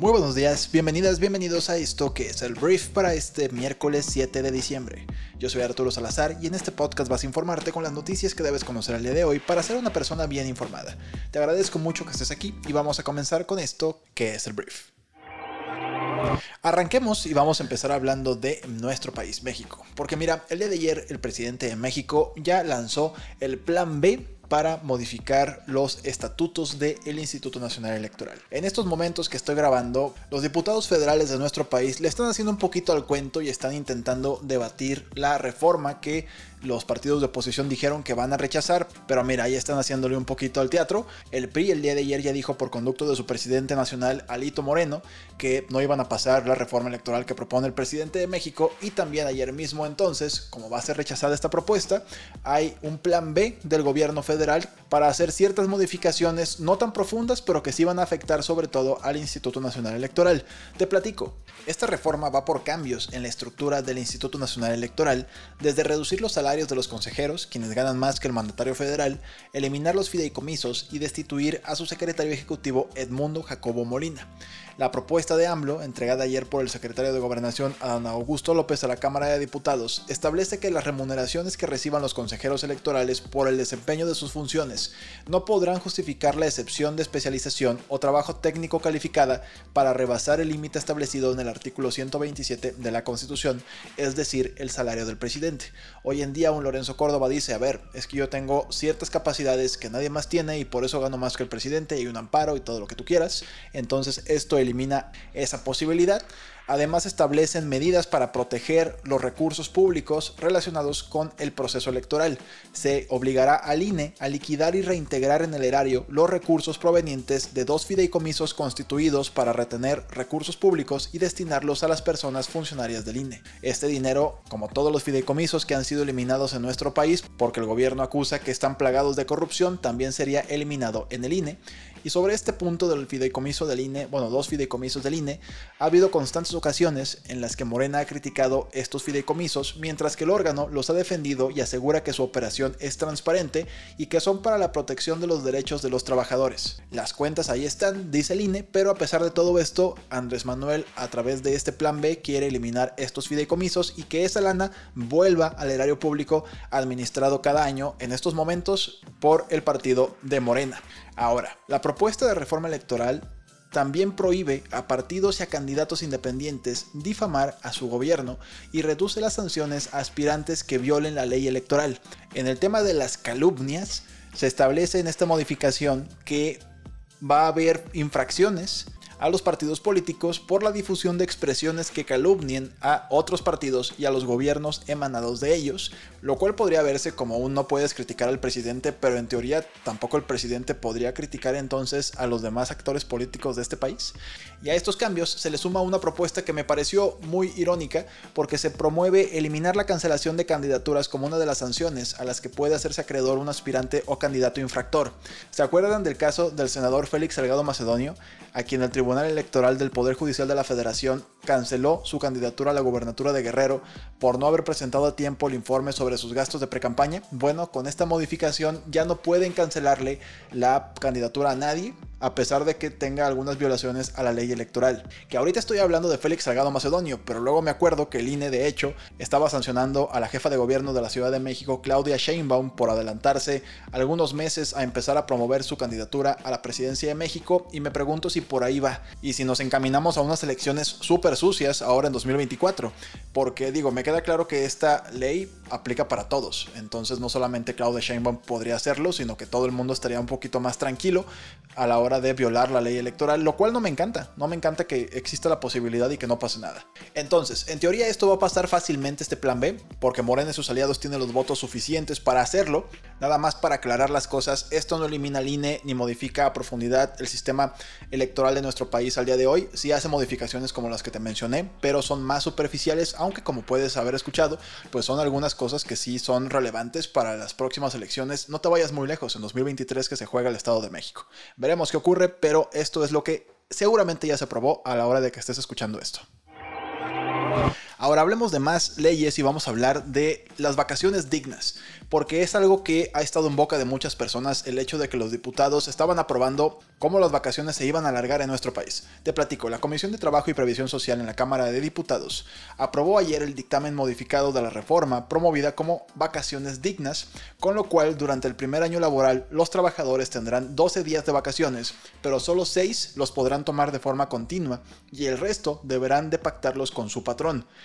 Muy buenos días, bienvenidas, bienvenidos a esto que es el brief para este miércoles 7 de diciembre. Yo soy Arturo Salazar y en este podcast vas a informarte con las noticias que debes conocer el día de hoy para ser una persona bien informada. Te agradezco mucho que estés aquí y vamos a comenzar con esto que es el brief. Arranquemos y vamos a empezar hablando de nuestro país, México. Porque mira, el día de ayer el presidente de México ya lanzó el plan B para modificar los estatutos del Instituto Nacional Electoral. En estos momentos que estoy grabando, los diputados federales de nuestro país le están haciendo un poquito al cuento y están intentando debatir la reforma que los partidos de oposición dijeron que van a rechazar, pero mira, ahí están haciéndole un poquito al teatro. El PRI el día de ayer ya dijo por conducto de su presidente nacional, Alito Moreno, que no iban a pasar la reforma electoral que propone el presidente de México y también ayer mismo entonces, como va a ser rechazada esta propuesta, hay un plan B del gobierno federal para hacer ciertas modificaciones no tan profundas, pero que sí van a afectar sobre todo al Instituto Nacional Electoral. Te platico, esta reforma va por cambios en la estructura del Instituto Nacional Electoral, desde reducir los salarios de los consejeros, quienes ganan más que el mandatario federal, eliminar los fideicomisos y destituir a su secretario ejecutivo Edmundo Jacobo Molina. La propuesta de AMLO, entregada ayer por el secretario de Gobernación Adán Augusto López a la Cámara de Diputados, establece que las remuneraciones que reciban los consejeros electorales por el desempeño de sus funciones no podrán justificar la excepción de especialización o trabajo técnico calificada para rebasar el límite establecido en el artículo 127 de la Constitución, es decir, el salario del presidente. Hoy en día un Lorenzo Córdoba dice, a ver, es que yo tengo ciertas capacidades que nadie más tiene y por eso gano más que el presidente y un amparo y todo lo que tú quieras. Entonces esto elimina esa posibilidad. Además establecen medidas para proteger los recursos públicos relacionados con el proceso electoral. Se obligará al INE a liquidar y reintegrar en el erario los recursos provenientes de dos fideicomisos constituidos para retener recursos públicos y destinarlos a las personas funcionarias del INE. Este dinero, como todos los fideicomisos que han sido eliminados en nuestro país porque el gobierno acusa que están plagados de corrupción, también sería eliminado en el INE. Y sobre este punto del fideicomiso del INE, bueno, dos fideicomisos del INE, ha habido constantes ocasiones en las que Morena ha criticado estos fideicomisos, mientras que el órgano los ha defendido y asegura que su operación es transparente y que son para la protección de los derechos de los trabajadores. Las cuentas ahí están, dice el INE, pero a pesar de todo esto, Andrés Manuel a través de este plan B quiere eliminar estos fideicomisos y que esa lana vuelva al erario público administrado cada año en estos momentos por el partido de Morena. Ahora, la propuesta de reforma electoral también prohíbe a partidos y a candidatos independientes difamar a su gobierno y reduce las sanciones a aspirantes que violen la ley electoral. En el tema de las calumnias, se establece en esta modificación que va a haber infracciones a los partidos políticos por la difusión de expresiones que calumnien a otros partidos y a los gobiernos emanados de ellos, lo cual podría verse como un no puedes criticar al presidente, pero en teoría tampoco el presidente podría criticar entonces a los demás actores políticos de este país. Y a estos cambios se le suma una propuesta que me pareció muy irónica porque se promueve eliminar la cancelación de candidaturas como una de las sanciones a las que puede hacerse acreedor un aspirante o candidato infractor. ¿Se acuerdan del caso del senador Félix Salgado Macedonio, el Tribunal Electoral del Poder Judicial de la Federación canceló su candidatura a la gubernatura de Guerrero por no haber presentado a tiempo el informe sobre sus gastos de precampaña. Bueno, con esta modificación ya no pueden cancelarle la candidatura a nadie, a pesar de que tenga algunas violaciones a la ley electoral. Que ahorita estoy hablando de Félix Salgado Macedonio, pero luego me acuerdo que el INE de hecho estaba sancionando a la jefa de gobierno de la Ciudad de México, Claudia Sheinbaum, por adelantarse algunos meses a empezar a promover su candidatura a la presidencia de México y me pregunto si por ahí va y si nos encaminamos a unas elecciones súper sucias ahora en 2024, porque digo, me queda claro que esta ley aplica para todos, entonces no solamente Claudia Sheinbaum podría hacerlo, sino que todo el mundo estaría un poquito más tranquilo a la hora de violar la ley electoral, lo cual no me encanta. No me encanta que exista la posibilidad y que no pase nada. Entonces, en teoría esto va a pasar fácilmente este plan B, porque Morena y sus aliados tienen los votos suficientes para hacerlo. Nada más para aclarar las cosas, esto no elimina el INE ni modifica a profundidad el sistema electoral de nuestro país al día de hoy. Sí hace modificaciones como las que te mencioné, pero son más superficiales, aunque como puedes haber escuchado, pues son algunas cosas que sí son relevantes para las próximas elecciones. No te vayas muy lejos, en 2023 que se juega el Estado de México. Veremos qué ocurre, pero esto es lo que seguramente ya se aprobó a la hora de que estés escuchando esto. Ahora hablemos de más leyes y vamos a hablar de las vacaciones dignas, porque es algo que ha estado en boca de muchas personas el hecho de que los diputados estaban aprobando cómo las vacaciones se iban a alargar en nuestro país. Te platico, la Comisión de Trabajo y Previsión Social en la Cámara de Diputados aprobó ayer el dictamen modificado de la reforma promovida como vacaciones dignas, con lo cual durante el primer año laboral los trabajadores tendrán 12 días de vacaciones, pero solo 6 los podrán tomar de forma continua y el resto deberán de pactarlos con su patrón.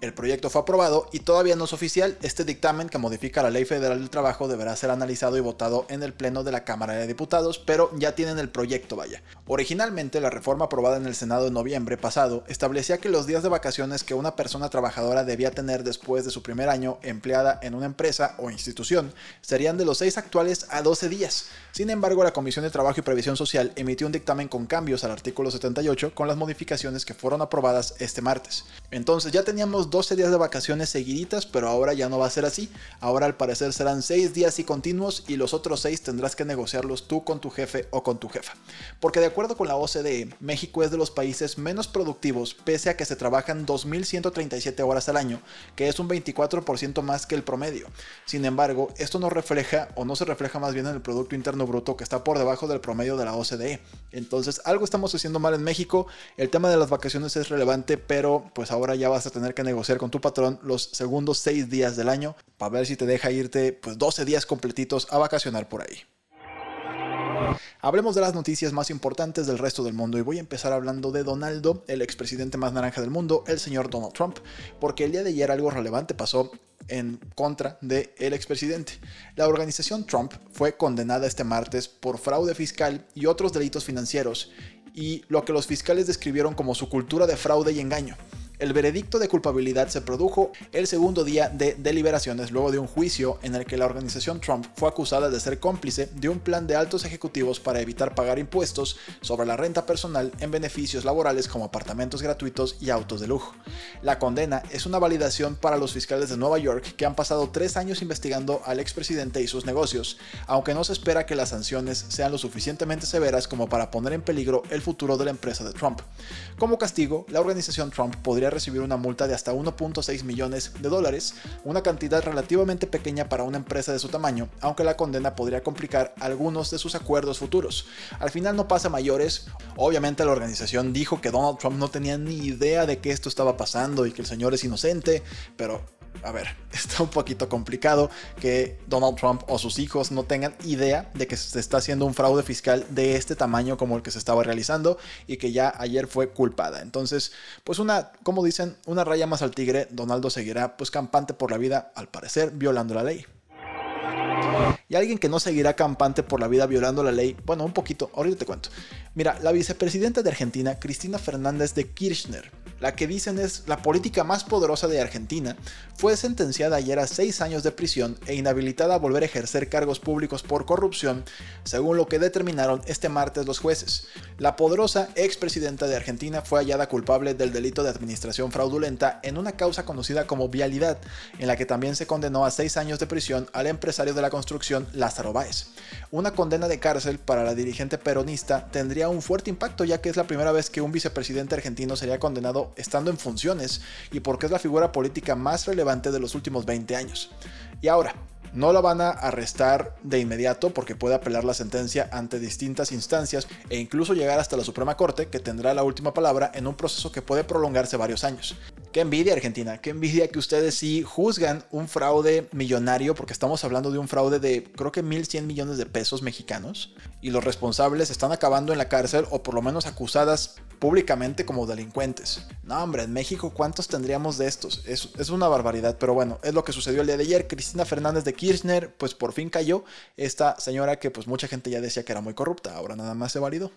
El proyecto fue aprobado y todavía no es oficial. Este dictamen que modifica la Ley Federal del Trabajo deberá ser analizado y votado en el Pleno de la Cámara de Diputados, pero ya tienen el proyecto, vaya. Originalmente, la reforma aprobada en el Senado en noviembre pasado establecía que los días de vacaciones que una persona trabajadora debía tener después de su primer año empleada en una empresa o institución serían de los 6 actuales a 12 días. Sin embargo, la Comisión de Trabajo y Previsión Social emitió un dictamen con cambios al artículo 78 con las modificaciones que fueron aprobadas este martes. Entonces ya teníamos 12 días de vacaciones seguiditas, pero ahora ya no va a ser así. Ahora al parecer serán 6 días y continuos y los otros 6 tendrás que negociarlos tú con tu jefe o con tu jefa. Porque de acuerdo con la OCDE, México es de los países menos productivos pese a que se trabajan 2.137 horas al año, que es un 24% más que el promedio. Sin embargo, esto no refleja o no se refleja más bien en el Producto Interno Bruto que está por debajo del promedio de la OCDE. Entonces algo estamos haciendo mal en México. El tema de las vacaciones es relevante, pero pues ahora ya vas a tener que negociar con tu patrón los segundos 6 días del año para ver si te deja irte pues 12 días completitos a vacacionar por ahí. Hablemos de las noticias más importantes del resto del mundo y voy a empezar hablando de Donaldo, el expresidente más naranja del mundo, el señor Donald Trump, porque el día de ayer algo relevante pasó en contra del el expresidente. La organización Trump fue condenada este martes por fraude fiscal y otros delitos financieros y lo que los fiscales describieron como su cultura de fraude y engaño. El veredicto de culpabilidad se produjo el segundo día de deliberaciones luego de un juicio en el que la organización Trump fue acusada de ser cómplice de un plan de altos ejecutivos para evitar pagar impuestos sobre la renta personal en beneficios laborales como apartamentos gratuitos y autos de lujo. La condena es una validación para los fiscales de Nueva York que han pasado tres años investigando al expresidente y sus negocios, aunque no se espera que las sanciones sean lo suficientemente severas como para poner en peligro el futuro de la empresa de Trump. Como castigo, la organización Trump podría recibir una multa de hasta 1.6 millones de dólares, una cantidad relativamente pequeña para una empresa de su tamaño, aunque la condena podría complicar algunos de sus acuerdos futuros. Al final no pasa mayores, obviamente la organización dijo que Donald Trump no tenía ni idea de que esto estaba pasando y que el señor es inocente, pero a ver, está un poquito complicado que Donald Trump o sus hijos no tengan idea de que se está haciendo un fraude fiscal de este tamaño como el que se estaba realizando y que ya ayer fue culpada. Entonces, pues una, como dicen, una raya más al tigre, Donaldo seguirá pues campante por la vida, al parecer violando la ley. Y alguien que no seguirá campante por la vida violando la ley, bueno, un poquito, ahorita te cuento. Mira, la vicepresidenta de Argentina, Cristina Fernández de Kirchner, la que dicen es la política más poderosa de Argentina, fue sentenciada ayer a seis años de prisión e inhabilitada a volver a ejercer cargos públicos por corrupción, según lo que determinaron este martes los jueces. La poderosa expresidenta de Argentina fue hallada culpable del delito de administración fraudulenta en una causa conocida como vialidad, en la que también se condenó a seis años de prisión al empresario de la construcción Lázaro Báez. Una condena de cárcel para la dirigente peronista tendría un fuerte impacto ya que es la primera vez que un vicepresidente argentino sería condenado estando en funciones y porque es la figura política más relevante de los últimos 20 años. Y ahora, no la van a arrestar de inmediato porque puede apelar la sentencia ante distintas instancias e incluso llegar hasta la Suprema Corte que tendrá la última palabra en un proceso que puede prolongarse varios años. Qué envidia Argentina, qué envidia que ustedes sí juzgan un fraude millonario porque estamos hablando de un fraude de creo que 1.100 millones de pesos mexicanos y los responsables están acabando en la cárcel o por lo menos acusadas públicamente como delincuentes. No, hombre, en México, ¿cuántos tendríamos de estos? Es, es, una barbaridad, pero bueno, es lo que sucedió el día de ayer. Cristina Fernández de Kirchner, pues por fin cayó. Esta señora que pues mucha gente ya decía que era muy corrupta, ahora nada más se validó.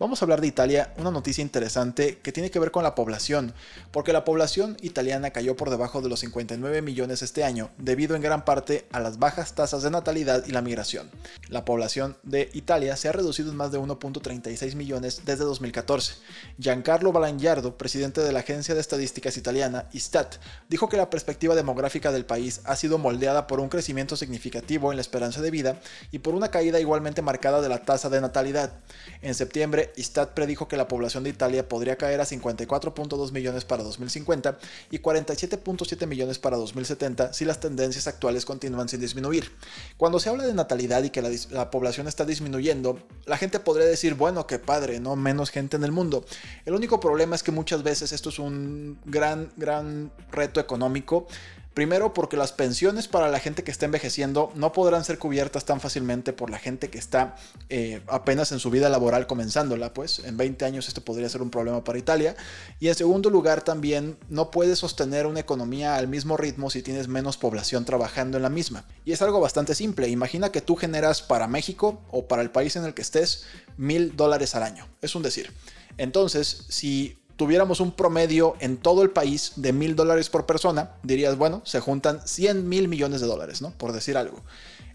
Vamos a hablar de Italia, una noticia interesante que tiene que ver con la población, porque la población italiana cayó por debajo de los 59 millones este año, debido en gran parte a las bajas tasas de natalidad y la migración. La población de Italia se ha reducido en más de 1.36 millones desde 2014. Giancarlo Balangiardo, presidente de la agencia de estadísticas italiana, Istat, dijo que la perspectiva demográfica del país ha sido moldeada por un crecimiento significativo en la esperanza de vida y por una caída igualmente marcada de la tasa de natalidad. En septiembre, Istat predijo que la población de Italia podría caer a 54.2 millones para 2050 y 47.7 millones para 2070 si las tendencias actuales continúan sin disminuir. Cuando se habla de natalidad y que la, la población está disminuyendo, la gente podría decir, bueno, qué padre, ¿no? Menos gente en el mundo. El único problema es que muchas veces esto es un gran, gran reto económico Primero porque las pensiones para la gente que está envejeciendo no podrán ser cubiertas tan fácilmente por la gente que está eh, apenas en su vida laboral comenzándola, pues en 20 años esto podría ser un problema para Italia. Y en segundo lugar también no puedes sostener una economía al mismo ritmo si tienes menos población trabajando en la misma. Y es algo bastante simple, imagina que tú generas para México o para el país en el que estés mil dólares al año, es un decir. Entonces, si tuviéramos un promedio en todo el país de mil dólares por persona, dirías, bueno, se juntan 100 mil millones de dólares, ¿no? Por decir algo.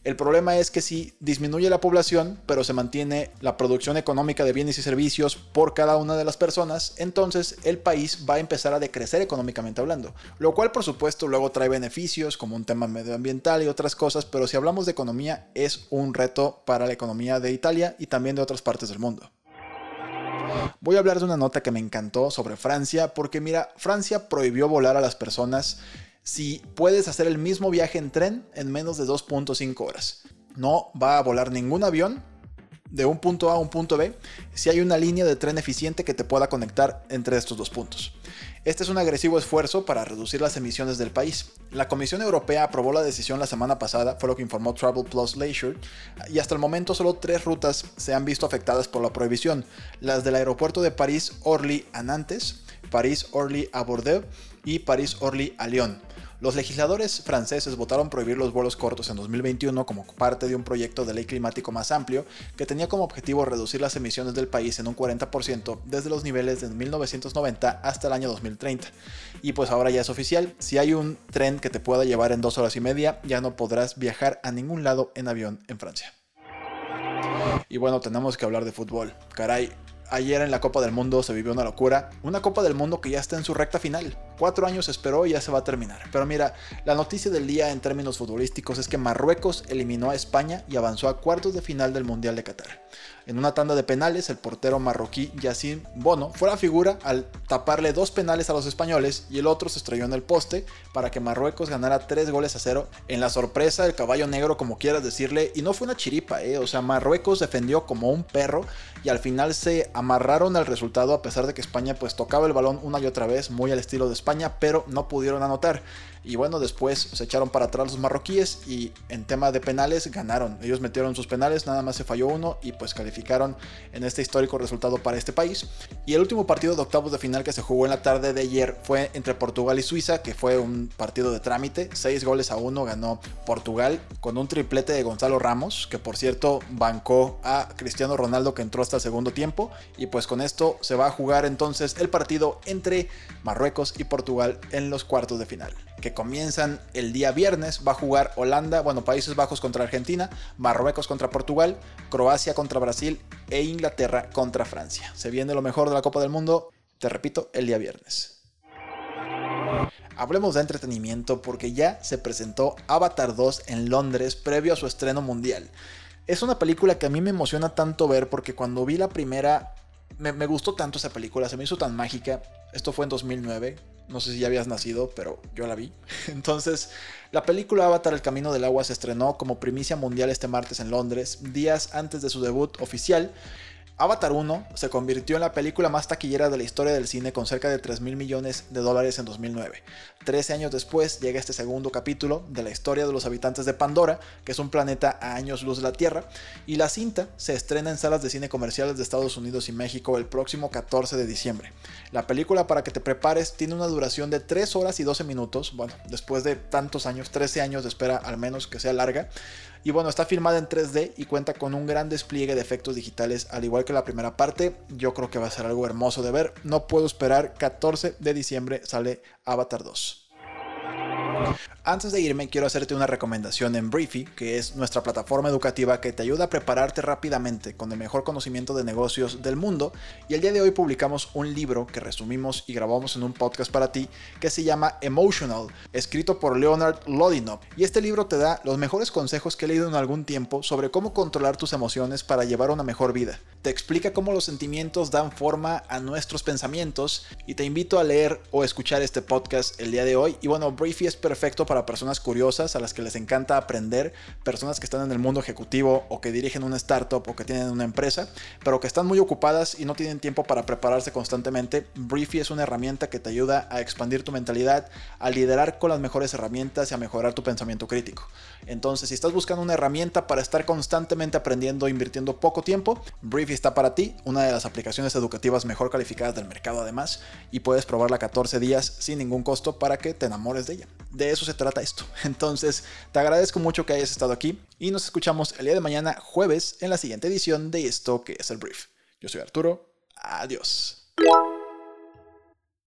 El problema es que si disminuye la población, pero se mantiene la producción económica de bienes y servicios por cada una de las personas, entonces el país va a empezar a decrecer económicamente hablando. Lo cual, por supuesto, luego trae beneficios como un tema medioambiental y otras cosas, pero si hablamos de economía, es un reto para la economía de Italia y también de otras partes del mundo. Voy a hablar de una nota que me encantó sobre Francia, porque mira, Francia prohibió volar a las personas si puedes hacer el mismo viaje en tren en menos de 2.5 horas. No va a volar ningún avión de un punto A a un punto B si hay una línea de tren eficiente que te pueda conectar entre estos dos puntos. Este es un agresivo esfuerzo para reducir las emisiones del país. La Comisión Europea aprobó la decisión la semana pasada, fue lo que informó Travel Plus Leisure, y hasta el momento solo tres rutas se han visto afectadas por la prohibición, las del aeropuerto de París-Orly a Nantes, París-Orly a Bordeaux y París-Orly a Lyon. Los legisladores franceses votaron prohibir los vuelos cortos en 2021 como parte de un proyecto de ley climático más amplio que tenía como objetivo reducir las emisiones del país en un 40% desde los niveles de 1990 hasta el año 2030. Y pues ahora ya es oficial, si hay un tren que te pueda llevar en dos horas y media, ya no podrás viajar a ningún lado en avión en Francia. Y bueno, tenemos que hablar de fútbol. Caray, ayer en la Copa del Mundo se vivió una locura. Una Copa del Mundo que ya está en su recta final. Cuatro años esperó y ya se va a terminar. Pero mira, la noticia del día en términos futbolísticos es que Marruecos eliminó a España y avanzó a cuartos de final del Mundial de Qatar. En una tanda de penales, el portero marroquí Yacine Bono fue la figura al taparle dos penales a los españoles y el otro se estrelló en el poste para que Marruecos ganara tres goles a cero. En la sorpresa, del caballo negro, como quieras decirle, y no fue una chiripa, ¿eh? o sea, Marruecos defendió como un perro y al final se amarraron al resultado a pesar de que España pues tocaba el balón una y otra vez, muy al estilo de España, pero no pudieron anotar. Y bueno, después se echaron para atrás los marroquíes y en tema de penales ganaron. Ellos metieron sus penales, nada más se falló uno y pues calificaron en este histórico resultado para este país. Y el último partido de octavos de final que se jugó en la tarde de ayer fue entre Portugal y Suiza, que fue un partido de trámite. Seis goles a uno ganó Portugal con un triplete de Gonzalo Ramos, que por cierto bancó a Cristiano Ronaldo que entró hasta el segundo tiempo. Y pues con esto se va a jugar entonces el partido entre Marruecos y Portugal en los cuartos de final que comienzan el día viernes. Va a jugar Holanda, bueno, Países Bajos contra Argentina, Marruecos contra Portugal, Croacia contra Brasil e Inglaterra contra Francia. Se viene lo mejor de la Copa del Mundo, te repito, el día viernes. Hablemos de entretenimiento porque ya se presentó Avatar 2 en Londres previo a su estreno mundial. Es una película que a mí me emociona tanto ver porque cuando vi la primera me, me, gustó tanto esa película, se me hizo tan mágica. Esto fue en 2009, no sé si ya habías nacido, pero yo la vi. Entonces, la película Avatar El Camino del Agua se estrenó como primicia mundial este martes en Londres, días antes de su debut oficial. Avatar 1 se convirtió en la película más taquillera de la historia del cine con cerca de 3 mil millones de dólares en 2009. Trece años después llega este segundo capítulo de la historia de los habitantes de Pandora, que es un planeta a años luz de la Tierra, y la cinta se estrena en salas de cine comerciales de Estados Unidos y México el próximo 14 de diciembre. La película, para que te prepares, tiene una duración de 3 horas y 12 minutos, bueno, después de tantos años, 13 años de espera al menos que sea larga, y bueno, está filmada en 3D y cuenta con un gran despliegue de efectos digitales, al igual que la primera parte. Yo creo que va a ser algo hermoso de ver. No puedo esperar. 14 de diciembre sale Avatar 2. Antes de irme, quiero hacerte una recomendación en Briefy, que es nuestra plataforma educativa que te ayuda a prepararte rápidamente con el mejor conocimiento de negocios del mundo. Y el día de hoy publicamos un libro que resumimos y grabamos en un podcast para ti que se llama Emotional, escrito por Leonard Lodinov. Y este libro te da los mejores consejos que he leído en algún tiempo sobre cómo controlar tus emociones para llevar una mejor vida. Te explica cómo los sentimientos dan forma a nuestros pensamientos y te invito a leer o escuchar este podcast el día de hoy. Y bueno, Briefy es perfecto para personas curiosas, a las que les encanta aprender, personas que están en el mundo ejecutivo o que dirigen una startup o que tienen una empresa, pero que están muy ocupadas y no tienen tiempo para prepararse constantemente. Briefy es una herramienta que te ayuda a expandir tu mentalidad, a liderar con las mejores herramientas y a mejorar tu pensamiento crítico. Entonces, si estás buscando una herramienta para estar constantemente aprendiendo, invirtiendo poco tiempo, Briefy está para ti, una de las aplicaciones educativas mejor calificadas del mercado además, y puedes probarla 14 días sin ningún costo para que te enamores de ella. De eso se trata esto. Entonces, te agradezco mucho que hayas estado aquí y nos escuchamos el día de mañana, jueves, en la siguiente edición de esto que es el brief. Yo soy Arturo. Adiós.